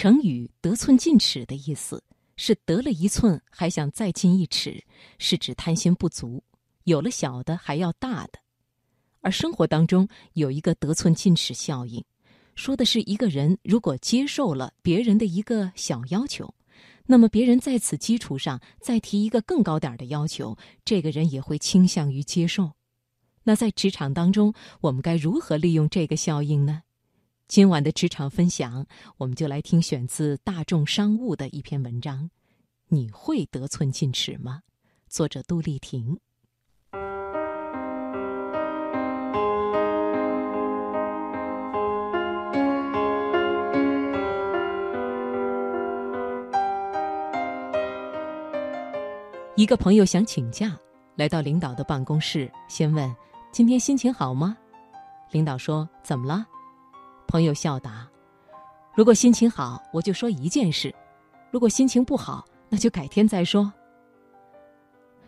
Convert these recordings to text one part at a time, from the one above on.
成语“得寸进尺”的意思是得了一寸还想再进一尺，是指贪心不足，有了小的还要大的。而生活当中有一个得寸进尺效应，说的是一个人如果接受了别人的一个小要求，那么别人在此基础上再提一个更高点的要求，这个人也会倾向于接受。那在职场当中，我们该如何利用这个效应呢？今晚的职场分享，我们就来听选自《大众商务》的一篇文章。你会得寸进尺吗？作者杜丽婷。一个朋友想请假，来到领导的办公室，先问：“今天心情好吗？”领导说：“怎么了？”朋友笑答：“如果心情好，我就说一件事；如果心情不好，那就改天再说。”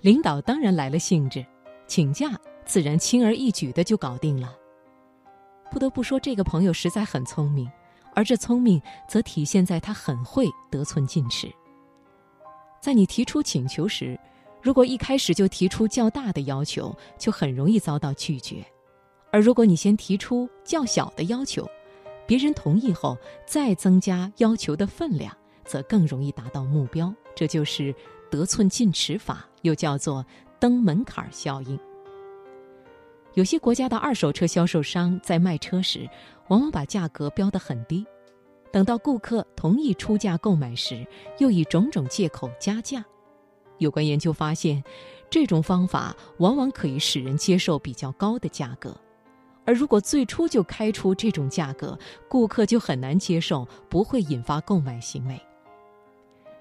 领导当然来了兴致，请假自然轻而易举的就搞定了。不得不说，这个朋友实在很聪明，而这聪明则体现在他很会得寸进尺。在你提出请求时，如果一开始就提出较大的要求，就很容易遭到拒绝；而如果你先提出较小的要求，别人同意后，再增加要求的分量，则更容易达到目标。这就是得寸进尺法，又叫做登门槛效应。有些国家的二手车销售商在卖车时，往往把价格标得很低，等到顾客同意出价购买时，又以种种借口加价。有关研究发现，这种方法往往可以使人接受比较高的价格。而如果最初就开出这种价格，顾客就很难接受，不会引发购买行为。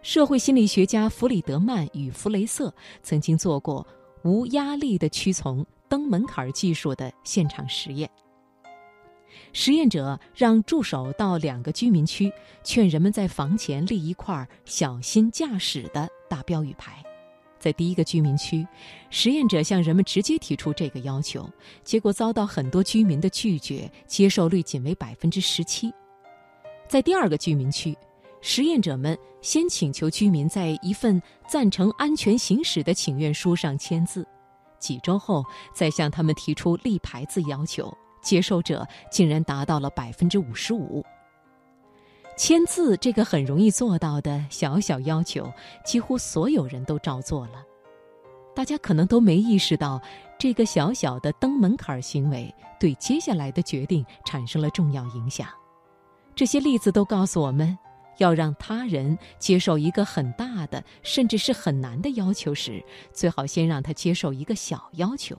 社会心理学家弗里德曼与弗雷瑟曾经做过无压力的屈从登门槛技术的现场实验。实验者让助手到两个居民区，劝人们在房前立一块“小心驾驶”的大标语牌。在第一个居民区，实验者向人们直接提出这个要求，结果遭到很多居民的拒绝，接受率仅为百分之十七。在第二个居民区，实验者们先请求居民在一份赞成安全行驶的请愿书上签字，几周后再向他们提出立牌子要求，接受者竟然达到了百分之五十五。签字这个很容易做到的小小要求，几乎所有人都照做了。大家可能都没意识到，这个小小的登门槛行为对接下来的决定产生了重要影响。这些例子都告诉我们，要让他人接受一个很大的，甚至是很难的要求时，最好先让他接受一个小要求。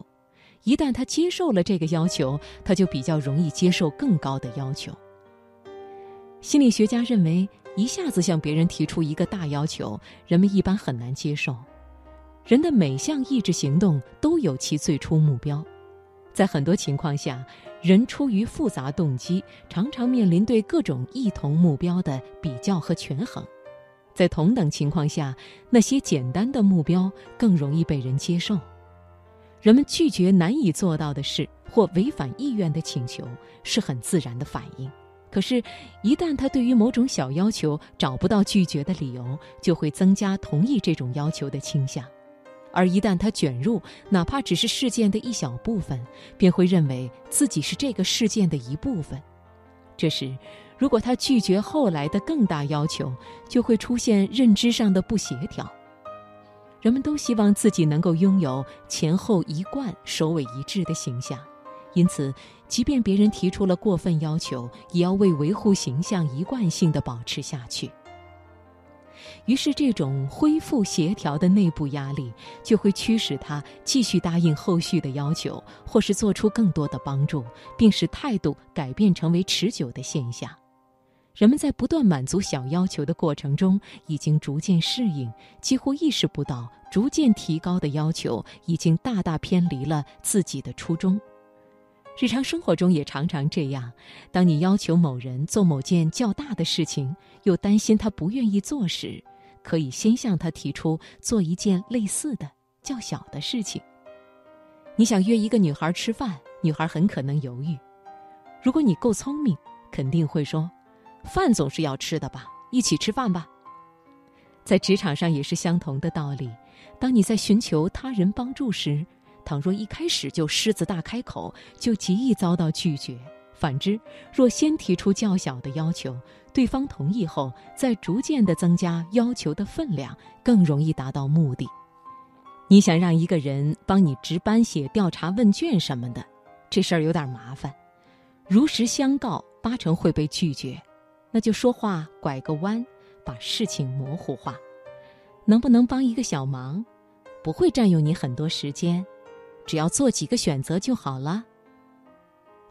一旦他接受了这个要求，他就比较容易接受更高的要求。心理学家认为，一下子向别人提出一个大要求，人们一般很难接受。人的每项意志行动都有其最初目标，在很多情况下，人出于复杂动机，常常面临对各种异同目标的比较和权衡。在同等情况下，那些简单的目标更容易被人接受。人们拒绝难以做到的事或违反意愿的请求，是很自然的反应。可是，一旦他对于某种小要求找不到拒绝的理由，就会增加同意这种要求的倾向；而一旦他卷入哪怕只是事件的一小部分，便会认为自己是这个事件的一部分。这时，如果他拒绝后来的更大要求，就会出现认知上的不协调。人们都希望自己能够拥有前后一贯、首尾一致的形象。因此，即便别人提出了过分要求，也要为维护形象一贯性的保持下去。于是，这种恢复协调的内部压力就会驱使他继续答应后续的要求，或是做出更多的帮助，并使态度改变成为持久的现象。人们在不断满足小要求的过程中，已经逐渐适应，几乎意识不到逐渐提高的要求已经大大偏离了自己的初衷。日常生活中也常常这样：当你要求某人做某件较大的事情，又担心他不愿意做时，可以先向他提出做一件类似的较小的事情。你想约一个女孩吃饭，女孩很可能犹豫。如果你够聪明，肯定会说：“饭总是要吃的吧？一起吃饭吧。在职场上也是相同的道理。当你在寻求他人帮助时，倘若一开始就狮子大开口，就极易遭到拒绝；反之，若先提出较小的要求，对方同意后，再逐渐的增加要求的分量，更容易达到目的。你想让一个人帮你值班写调查问卷什么的，这事儿有点麻烦，如实相告，八成会被拒绝。那就说话拐个弯，把事情模糊化。能不能帮一个小忙？不会占用你很多时间，只要做几个选择就好了。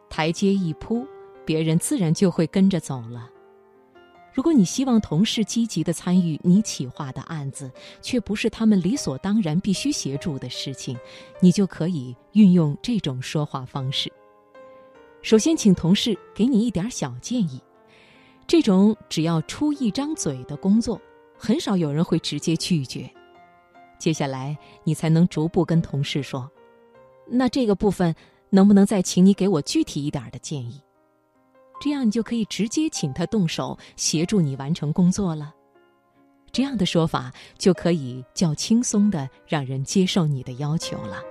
台阶一铺，别人自然就会跟着走了。如果你希望同事积极的参与你企划的案子，却不是他们理所当然必须协助的事情，你就可以运用这种说话方式。首先，请同事给你一点小建议。这种只要出一张嘴的工作，很少有人会直接拒绝。接下来，你才能逐步跟同事说：“那这个部分能不能再请你给我具体一点的建议？”这样你就可以直接请他动手协助你完成工作了。这样的说法就可以较轻松的让人接受你的要求了。